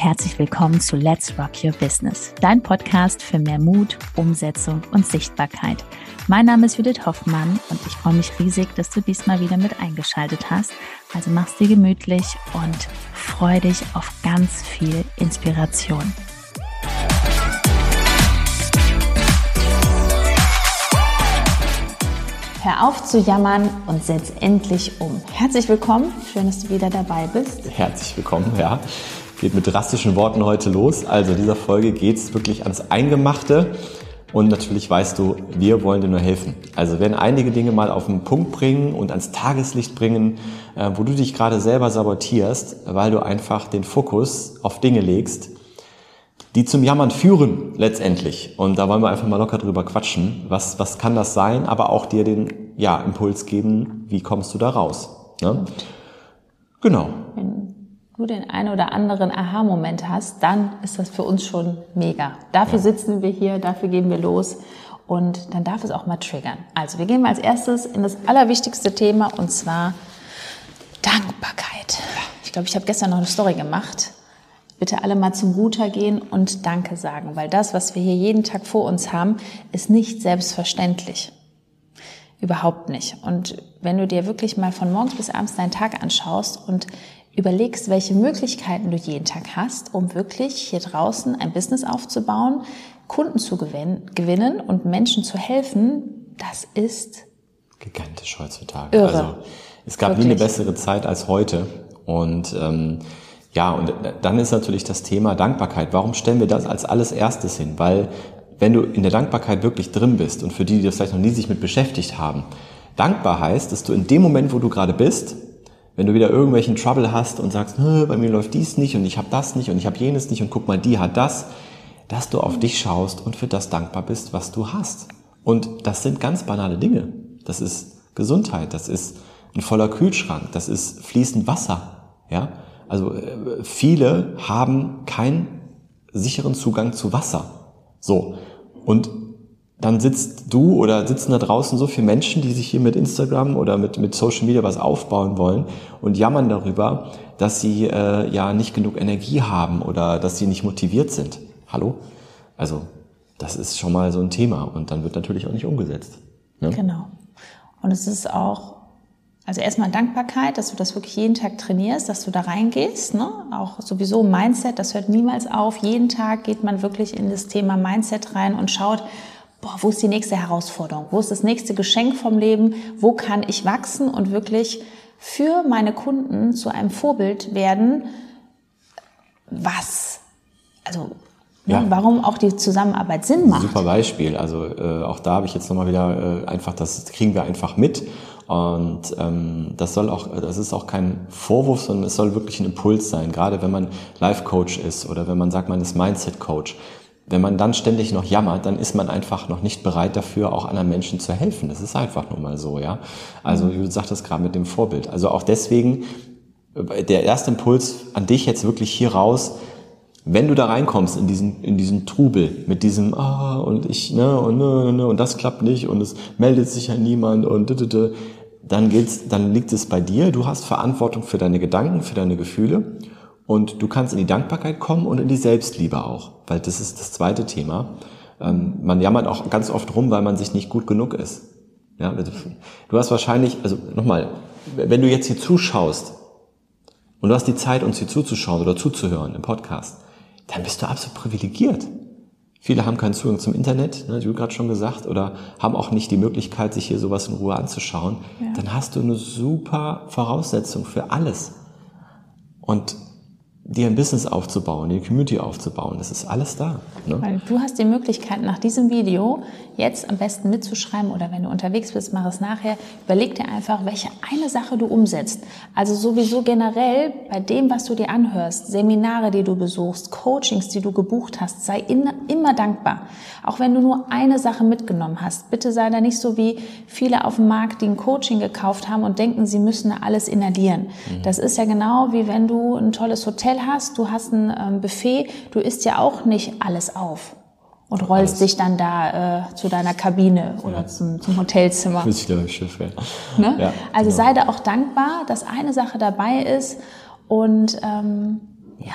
und herzlich willkommen zu Let's Rock Your Business, dein Podcast für mehr Mut, Umsetzung und Sichtbarkeit. Mein Name ist Judith Hoffmann und ich freue mich riesig, dass du diesmal wieder mit eingeschaltet hast. Also mach's dir gemütlich und freu dich auf ganz viel Inspiration. Hör auf zu jammern und setz endlich um. Herzlich willkommen, schön, dass du wieder dabei bist. Herzlich willkommen, ja. Geht mit drastischen Worten heute los. Also dieser Folge geht es wirklich ans Eingemachte. Und natürlich weißt du, wir wollen dir nur helfen. Also werden einige Dinge mal auf den Punkt bringen und ans Tageslicht bringen, äh, wo du dich gerade selber sabotierst, weil du einfach den Fokus auf Dinge legst, die zum Jammern führen letztendlich. Und da wollen wir einfach mal locker drüber quatschen. Was, was kann das sein? Aber auch dir den ja, Impuls geben, wie kommst du da raus? Ne? Genau. Wenn du den einen oder anderen Aha-Moment hast, dann ist das für uns schon mega. Dafür ja. sitzen wir hier, dafür gehen wir los. Und dann darf es auch mal triggern. Also wir gehen mal als erstes in das allerwichtigste Thema und zwar Dankbarkeit. Ich glaube, ich habe gestern noch eine Story gemacht bitte alle mal zum Router gehen und Danke sagen, weil das, was wir hier jeden Tag vor uns haben, ist nicht selbstverständlich. Überhaupt nicht. Und wenn du dir wirklich mal von morgens bis abends deinen Tag anschaust und überlegst, welche Möglichkeiten du jeden Tag hast, um wirklich hier draußen ein Business aufzubauen, Kunden zu gewinnen und Menschen zu helfen, das ist gigantisch heutzutage. Irre. Also es gab wirklich. nie eine bessere Zeit als heute. Und ähm, ja, und dann ist natürlich das Thema Dankbarkeit. Warum stellen wir das als alles erstes hin? Weil wenn du in der Dankbarkeit wirklich drin bist und für die, die das vielleicht noch nie sich mit beschäftigt haben, dankbar heißt, dass du in dem Moment, wo du gerade bist, wenn du wieder irgendwelchen Trouble hast und sagst, bei mir läuft dies nicht und ich habe das nicht und ich habe jenes nicht und guck mal, die hat das, dass du auf dich schaust und für das dankbar bist, was du hast. Und das sind ganz banale Dinge. Das ist Gesundheit, das ist ein voller Kühlschrank, das ist fließend Wasser, ja. Also äh, viele haben keinen sicheren Zugang zu Wasser. So. Und dann sitzt du oder sitzen da draußen so viele Menschen, die sich hier mit Instagram oder mit, mit Social Media was aufbauen wollen und jammern darüber, dass sie äh, ja nicht genug Energie haben oder dass sie nicht motiviert sind. Hallo? Also, das ist schon mal so ein Thema und dann wird natürlich auch nicht umgesetzt. Ne? Genau. Und es ist auch also erstmal Dankbarkeit, dass du das wirklich jeden Tag trainierst, dass du da reingehst. Ne? Auch sowieso Mindset, das hört niemals auf. Jeden Tag geht man wirklich in das Thema Mindset rein und schaut, boah, wo ist die nächste Herausforderung? Wo ist das nächste Geschenk vom Leben? Wo kann ich wachsen und wirklich für meine Kunden zu einem Vorbild werden? Was, also ne, ja. warum auch die Zusammenarbeit Sinn macht. Super Beispiel. Also äh, auch da habe ich jetzt nochmal wieder äh, einfach, das kriegen wir einfach mit. Und ähm, das soll auch, das ist auch kein Vorwurf, sondern es soll wirklich ein Impuls sein. Gerade wenn man Life-Coach ist oder wenn man sagt, man ist Mindset-Coach. Wenn man dann ständig noch jammert, dann ist man einfach noch nicht bereit dafür, auch anderen Menschen zu helfen. Das ist einfach nur mal so, ja. Also, mhm. du sagtest gerade mit dem Vorbild. Also auch deswegen, äh, der erste Impuls an dich jetzt wirklich hier raus, wenn du da reinkommst in diesen, in diesen Trubel mit diesem, ah, und ich, ne, und, ne, ne, und das klappt nicht und es meldet sich ja niemand und, dann geht's, dann liegt es bei dir. Du hast Verantwortung für deine Gedanken, für deine Gefühle und du kannst in die Dankbarkeit kommen und in die Selbstliebe auch, weil das ist das zweite Thema. Ähm, man jammert auch ganz oft rum, weil man sich nicht gut genug ist. Ja, du hast wahrscheinlich, also nochmal, wenn du jetzt hier zuschaust und du hast die Zeit, uns hier zuzuschauen oder zuzuhören im Podcast, dann bist du absolut privilegiert. Viele haben keinen Zugang zum Internet, ne, du gerade schon gesagt, oder haben auch nicht die Möglichkeit, sich hier sowas in Ruhe anzuschauen. Ja. Dann hast du eine super Voraussetzung für alles. Und dir ein Business aufzubauen, die Community aufzubauen. Das ist alles da. Ne? Weil du hast die Möglichkeit, nach diesem Video jetzt am besten mitzuschreiben oder wenn du unterwegs bist, mach es nachher. Überleg dir einfach, welche eine Sache du umsetzt. Also sowieso generell bei dem, was du dir anhörst, Seminare, die du besuchst, Coachings, die du gebucht hast, sei in, immer dankbar. Auch wenn du nur eine Sache mitgenommen hast. Bitte sei da nicht so wie viele auf dem Markt, die ein Coaching gekauft haben und denken, sie müssen alles inhalieren. Mhm. Das ist ja genau wie wenn du ein tolles Hotel hast, du hast ein ähm, Buffet, du isst ja auch nicht alles auf und rollst alles. dich dann da äh, zu deiner Kabine oder ja. zum, zum Hotelzimmer. Ich Schiff, ja. Ne? ja also genau. sei da auch dankbar, dass eine Sache dabei ist und ähm, ja.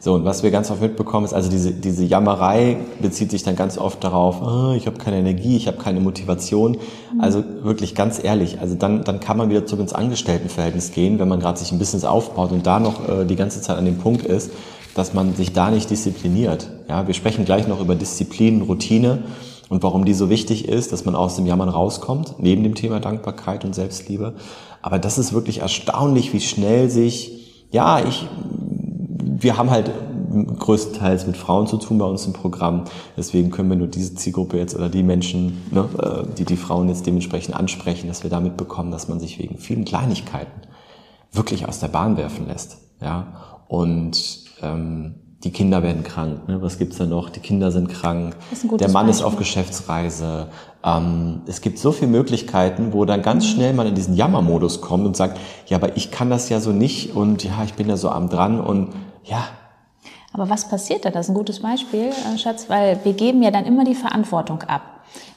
So, und was wir ganz oft mitbekommen ist, also diese, diese Jammerei bezieht sich dann ganz oft darauf, oh, ich habe keine Energie, ich habe keine Motivation. Mhm. Also wirklich ganz ehrlich, also dann, dann kann man wieder zurück ins Angestelltenverhältnis gehen, wenn man gerade sich ein Business aufbaut und da noch äh, die ganze Zeit an dem Punkt ist, dass man sich da nicht diszipliniert. Ja, wir sprechen gleich noch über Disziplin, Routine und warum die so wichtig ist, dass man aus dem Jammern rauskommt, neben dem Thema Dankbarkeit und Selbstliebe. Aber das ist wirklich erstaunlich, wie schnell sich, ja, ich, wir haben halt größtenteils mit Frauen zu tun bei uns im Programm. Deswegen können wir nur diese Zielgruppe jetzt oder die Menschen, ne, äh, die die Frauen jetzt dementsprechend ansprechen, dass wir damit bekommen, dass man sich wegen vielen Kleinigkeiten wirklich aus der Bahn werfen lässt. Ja, und ähm, die Kinder werden krank. Ne? Was gibt's da noch? Die Kinder sind krank. Der Mann Beispiel. ist auf Geschäftsreise. Ähm, es gibt so viele Möglichkeiten, wo dann ganz schnell man in diesen Jammermodus kommt und sagt, ja, aber ich kann das ja so nicht und ja, ich bin ja so am dran und ja. Aber was passiert da? Das ist ein gutes Beispiel, äh, Schatz, weil wir geben ja dann immer die Verantwortung ab.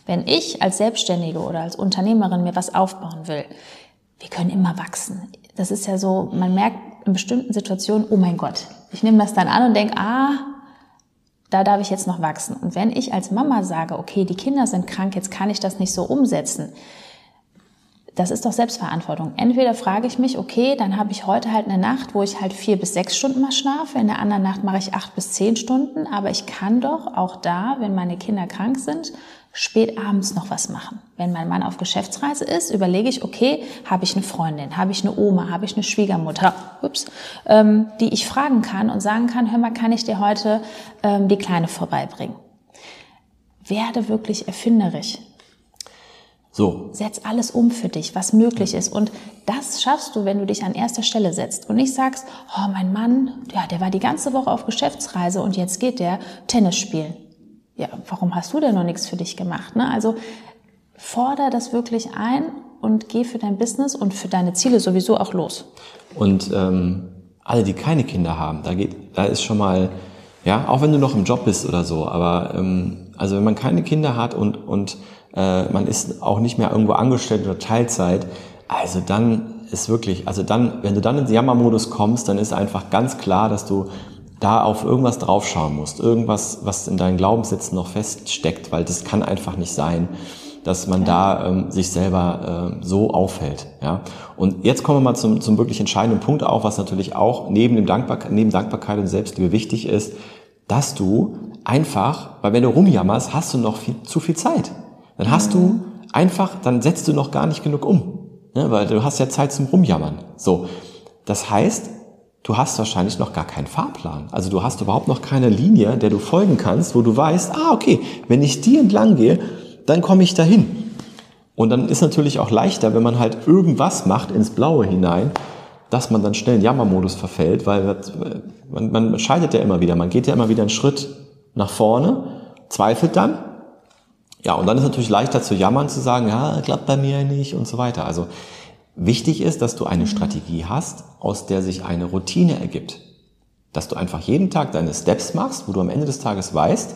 Wenn ich als Selbstständige oder als Unternehmerin mir was aufbauen will, wir können immer wachsen. Das ist ja so, man merkt in bestimmten Situationen, oh mein Gott, ich nehme das dann an und denke, ah, da darf ich jetzt noch wachsen. Und wenn ich als Mama sage, okay, die Kinder sind krank, jetzt kann ich das nicht so umsetzen, das ist doch Selbstverantwortung. Entweder frage ich mich, okay, dann habe ich heute halt eine Nacht, wo ich halt vier bis sechs Stunden mal schlafe, in der anderen Nacht mache ich acht bis zehn Stunden, aber ich kann doch auch da, wenn meine Kinder krank sind, spät abends noch was machen. Wenn mein Mann auf Geschäftsreise ist, überlege ich, okay, habe ich eine Freundin, habe ich eine Oma, habe ich eine Schwiegermutter, ups, ähm, die ich fragen kann und sagen kann, hör mal, kann ich dir heute ähm, die Kleine vorbeibringen? Werde wirklich erfinderisch. So. Setz alles um für dich, was möglich ist. Und das schaffst du, wenn du dich an erster Stelle setzt und nicht sagst, oh, mein Mann, ja, der war die ganze Woche auf Geschäftsreise und jetzt geht der Tennis spielen ja, warum hast du denn noch nichts für dich gemacht? Ne? Also forder das wirklich ein und geh für dein Business und für deine Ziele sowieso auch los. Und ähm, alle, die keine Kinder haben, da geht, da ist schon mal, ja, auch wenn du noch im Job bist oder so, aber ähm, also wenn man keine Kinder hat und und äh, man ist auch nicht mehr irgendwo angestellt oder Teilzeit, also dann ist wirklich, also dann, wenn du dann ins Jammermodus kommst, dann ist einfach ganz klar, dass du da auf irgendwas draufschauen musst, irgendwas, was in deinen Glaubenssätzen noch feststeckt, weil das kann einfach nicht sein, dass man da ähm, sich selber äh, so aufhält. Ja? Und jetzt kommen wir mal zum, zum wirklich entscheidenden Punkt auch, was natürlich auch neben, dem Dankbarkeit, neben Dankbarkeit und Selbstliebe wichtig ist, dass du einfach, weil wenn du rumjammerst, hast du noch viel, zu viel Zeit. Dann hast mhm. du einfach, dann setzt du noch gar nicht genug um, ne? weil du hast ja Zeit zum Rumjammern. So, das heißt, du hast wahrscheinlich noch gar keinen Fahrplan. Also du hast überhaupt noch keine Linie, der du folgen kannst, wo du weißt, ah, okay, wenn ich die entlang gehe, dann komme ich dahin. Und dann ist natürlich auch leichter, wenn man halt irgendwas macht ins Blaue hinein, dass man dann schnell in Jammermodus verfällt, weil man, man scheitert ja immer wieder. Man geht ja immer wieder einen Schritt nach vorne, zweifelt dann. Ja, und dann ist natürlich leichter zu jammern, zu sagen, ja, klappt bei mir nicht und so weiter. Also Wichtig ist, dass du eine Strategie hast, aus der sich eine Routine ergibt. Dass du einfach jeden Tag deine Steps machst, wo du am Ende des Tages weißt,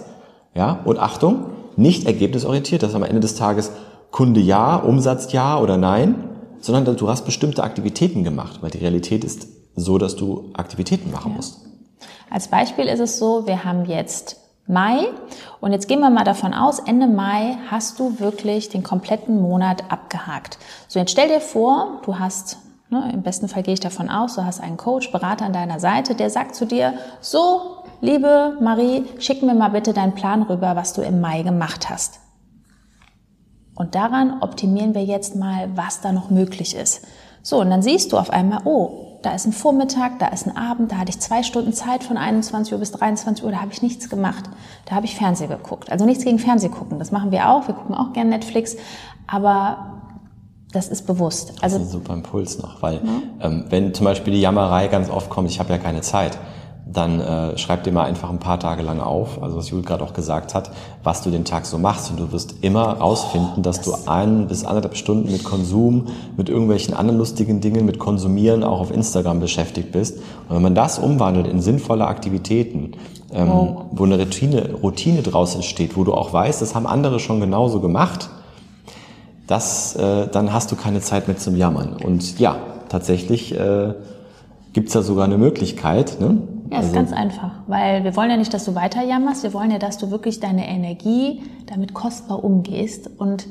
ja, und Achtung, nicht ergebnisorientiert, dass am Ende des Tages Kunde ja, Umsatz ja oder nein, sondern du hast bestimmte Aktivitäten gemacht, weil die Realität ist so, dass du Aktivitäten machen ja. musst. Als Beispiel ist es so, wir haben jetzt Mai. Und jetzt gehen wir mal davon aus, Ende Mai hast du wirklich den kompletten Monat abgehakt. So, jetzt stell dir vor, du hast, ne, im besten Fall gehe ich davon aus, du hast einen Coach, Berater an deiner Seite, der sagt zu dir, so, liebe Marie, schick mir mal bitte deinen Plan rüber, was du im Mai gemacht hast. Und daran optimieren wir jetzt mal, was da noch möglich ist. So, und dann siehst du auf einmal, oh, da ist ein Vormittag, da ist ein Abend, da hatte ich zwei Stunden Zeit von 21 Uhr bis 23 Uhr, da habe ich nichts gemacht. Da habe ich Fernsehen geguckt. Also nichts gegen Fernseh gucken, das machen wir auch. Wir gucken auch gern Netflix, aber das ist bewusst. Also das ist ein super Impuls noch, weil ja. ähm, wenn zum Beispiel die Jammerei ganz oft kommt, ich habe ja keine Zeit, dann äh, schreib dir mal einfach ein paar Tage lang auf, also was Juli gerade auch gesagt hat, was du den Tag so machst. Und du wirst immer rausfinden, dass du ein bis anderthalb Stunden mit Konsum, mit irgendwelchen anderen lustigen Dingen, mit Konsumieren auch auf Instagram beschäftigt bist. Und wenn man das umwandelt in sinnvolle Aktivitäten, ähm, oh. wo eine Routine, Routine draus entsteht, wo du auch weißt, das haben andere schon genauso gemacht, das, äh, dann hast du keine Zeit mehr zum Jammern. Und ja, tatsächlich äh, gibt es da sogar eine Möglichkeit. Ne? Ja, ist also, ganz einfach, weil wir wollen ja nicht, dass du weiter jammerst, wir wollen ja, dass du wirklich deine Energie damit kostbar umgehst. Und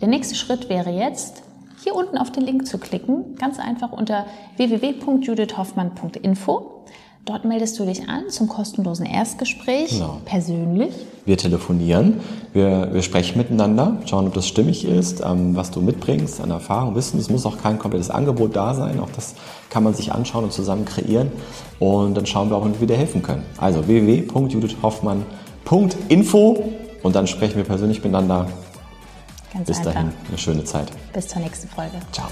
der nächste Schritt wäre jetzt, hier unten auf den Link zu klicken, ganz einfach unter www.judithhoffmann.info. Dort meldest du dich an zum kostenlosen Erstgespräch, genau. persönlich. Wir telefonieren, wir, wir sprechen miteinander, schauen, ob das stimmig ist, ähm, was du mitbringst an Erfahrung, Wissen. Es muss auch kein komplettes Angebot da sein, auch das kann man sich anschauen und zusammen kreieren. Und dann schauen wir auch, wie wir dir helfen können. Also www.judithhoffmann.info und dann sprechen wir persönlich miteinander. Ganz Bis einfach. dahin, eine schöne Zeit. Bis zur nächsten Folge. Ciao.